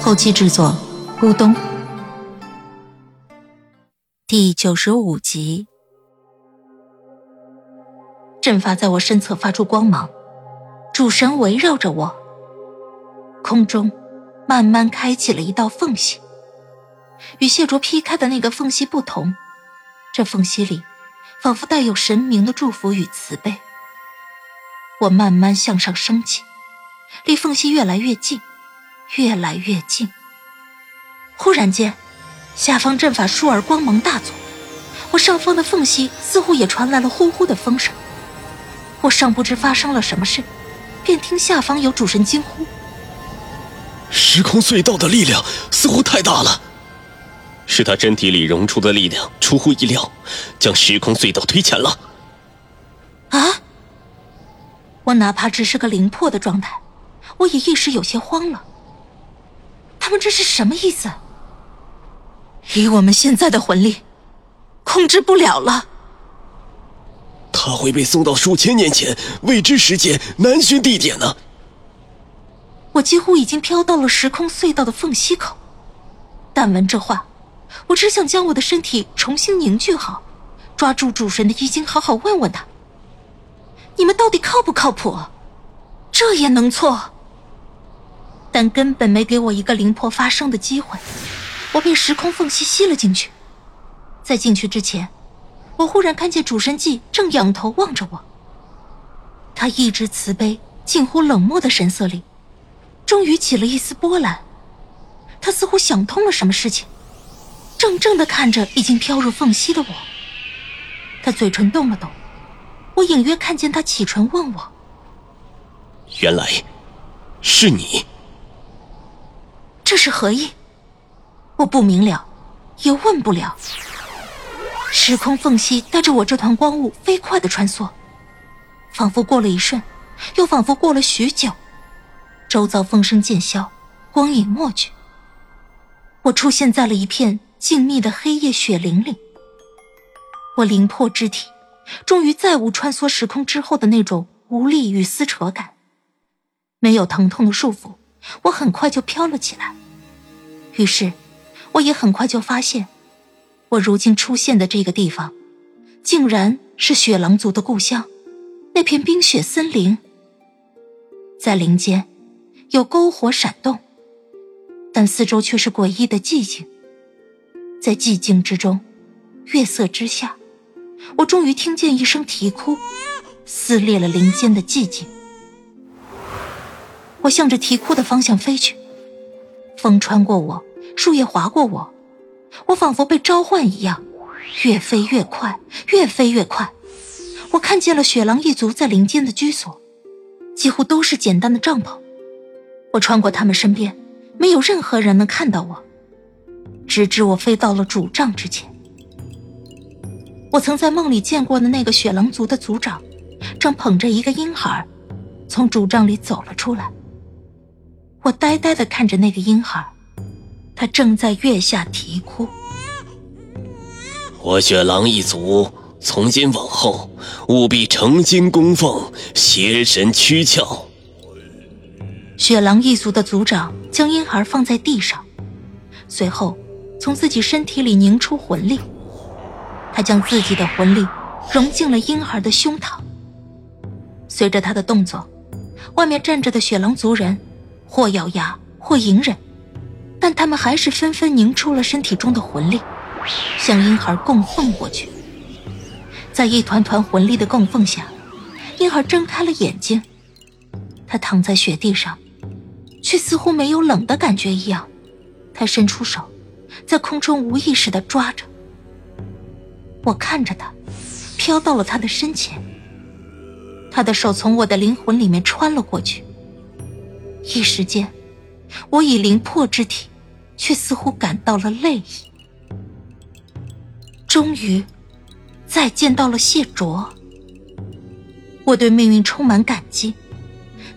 后期制作：咕咚。第九十五集，阵法在我身侧发出光芒，主神围绕着我，空中慢慢开启了一道缝隙。与谢卓劈开的那个缝隙不同，这缝隙里仿佛带有神明的祝福与慈悲。我慢慢向上升起，离缝隙越来越近，越来越近。忽然间。下方阵法倏而光芒大作，我上方的缝隙似乎也传来了呼呼的风声。我尚不知发生了什么事，便听下方有主神惊呼：“时空隧道的力量似乎太大了，是他身体里融出的力量出乎意料，将时空隧道推前了。”啊！我哪怕只是个灵魄的状态，我也一时有些慌了。他们这是什么意思？以我们现在的魂力，控制不了了。他会被送到数千年前未知时间难寻地点呢。我几乎已经飘到了时空隧道的缝隙口，但闻这话，我只想将我的身体重新凝聚好，抓住主神的衣襟，好好问问他：你们到底靠不靠谱？这也能错？但根本没给我一个灵魄发声的机会。我被时空缝隙吸了进去，在进去之前，我忽然看见主神纪正仰头望着我。他一直慈悲、近乎冷漠的神色里，终于起了一丝波澜。他似乎想通了什么事情，怔怔的看着已经飘入缝隙的我。他嘴唇动了动，我隐约看见他启唇问我：“原来，是你？是何意？”我不明了，也问不了。时空缝隙带着我这团光雾飞快的穿梭，仿佛过了一瞬，又仿佛过了许久。周遭风声渐消，光影没去，我出现在了一片静谧的黑夜雪林里。我灵魄之体，终于再无穿梭时空之后的那种无力与撕扯感。没有疼痛的束缚，我很快就飘了起来。于是。我也很快就发现，我如今出现的这个地方，竟然是雪狼族的故乡，那片冰雪森林。在林间，有篝火闪动，但四周却是诡异的寂静。在寂静之中，月色之下，我终于听见一声啼哭，撕裂了林间的寂静。我向着啼哭的方向飞去，风穿过我。树叶划过我，我仿佛被召唤一样，越飞越快，越飞越快。我看见了雪狼一族在林间的居所，几乎都是简单的帐篷。我穿过他们身边，没有任何人能看到我，直至我飞到了主帐之前。我曾在梦里见过的那个雪狼族的族长，正捧着一个婴孩，从主帐里走了出来。我呆呆地看着那个婴孩。他正在月下啼哭。我雪狼一族从今往后务必诚心供奉邪神躯壳。雪狼一族的族长将婴孩放在地上，随后从自己身体里凝出魂力。他将自己的魂力融进了婴孩的胸膛。随着他的动作，外面站着的雪狼族人或咬牙，或隐忍。但他们还是纷纷凝出了身体中的魂力，向婴孩供奉过去。在一团团魂力的供奉下，婴孩睁开了眼睛。他躺在雪地上，却似乎没有冷的感觉一样。他伸出手，在空中无意识地抓着。我看着他，飘到了他的身前。他的手从我的灵魂里面穿了过去，一时间。我已灵魄之体，却似乎感到了泪意。终于，再见到了谢卓。我对命运充满感激，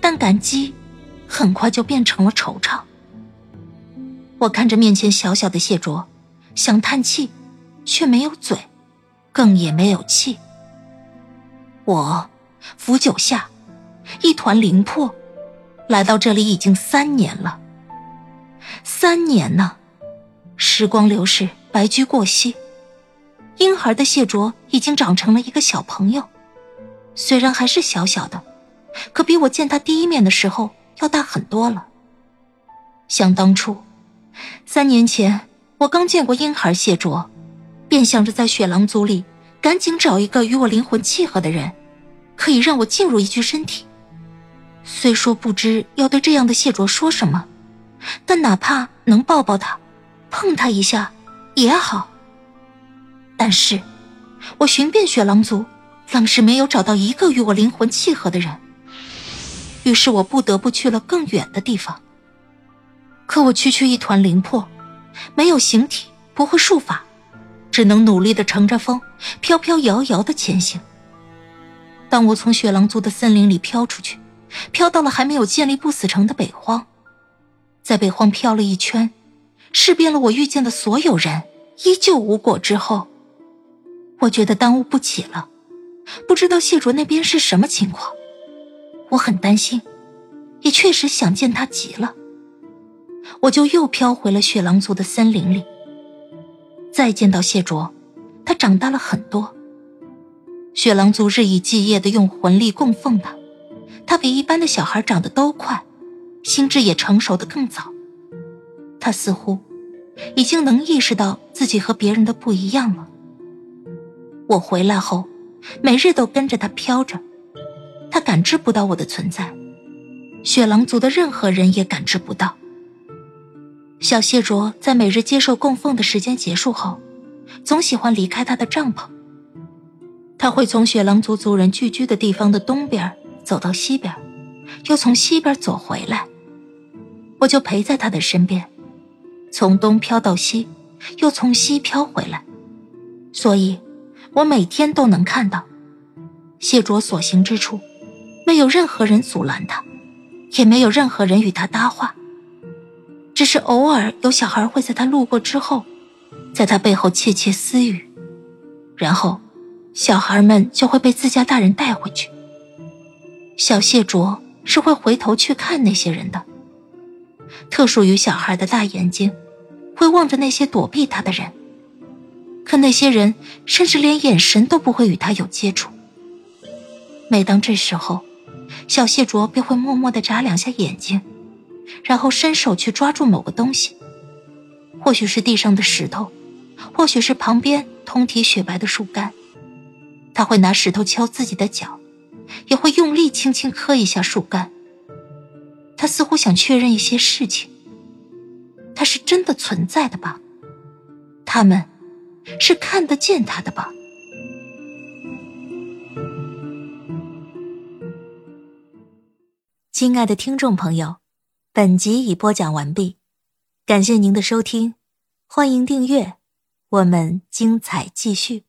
但感激很快就变成了惆怅。我看着面前小小的谢卓，想叹气，却没有嘴，更也没有气。我伏九下，一团灵魄，来到这里已经三年了。三年呢，时光流逝，白驹过隙，婴孩的谢卓已经长成了一个小朋友。虽然还是小小的，可比我见他第一面的时候要大很多了。想当初，三年前我刚见过婴孩谢卓，便想着在雪狼族里赶紧找一个与我灵魂契合的人，可以让我进入一具身体。虽说不知要对这样的谢卓说什么，但哪怕能抱抱他，碰他一下也好。但是，我寻遍雪狼族。愣是没有找到一个与我灵魂契合的人，于是我不得不去了更远的地方。可我区区一团灵魄，没有形体，不会术法，只能努力的乘着风，飘飘摇摇的前行。当我从雪狼族的森林里飘出去，飘到了还没有建立不死城的北荒，在北荒飘了一圈，试遍了我遇见的所有人，依旧无果之后，我觉得耽误不起了。不知道谢卓那边是什么情况，我很担心，也确实想见他极了。我就又飘回了雪狼族的森林里。再见到谢卓，他长大了很多。雪狼族日以继夜的用魂力供奉他，他比一般的小孩长得都快，心智也成熟的更早。他似乎已经能意识到自己和别人的不一样了。我回来后。每日都跟着他飘着，他感知不到我的存在，雪狼族的任何人也感知不到。小谢卓在每日接受供奉的时间结束后，总喜欢离开他的帐篷。他会从雪狼族族人聚居的地方的东边走到西边，又从西边走回来，我就陪在他的身边，从东飘到西，又从西飘回来，所以。我每天都能看到，谢卓所行之处，没有任何人阻拦他，也没有任何人与他搭话。只是偶尔有小孩会在他路过之后，在他背后窃窃私语，然后，小孩们就会被自家大人带回去。小谢卓是会回头去看那些人的，特属于小孩的大眼睛，会望着那些躲避他的人。可那些人甚至连眼神都不会与他有接触。每当这时候，小谢卓便会默默地眨两下眼睛，然后伸手去抓住某个东西，或许是地上的石头，或许是旁边通体雪白的树干。他会拿石头敲自己的脚，也会用力轻轻磕一下树干。似乎想确认一些事情。他是真的存在的吧？他们。是看得见他的吧，亲爱的听众朋友，本集已播讲完毕，感谢您的收听，欢迎订阅，我们精彩继续。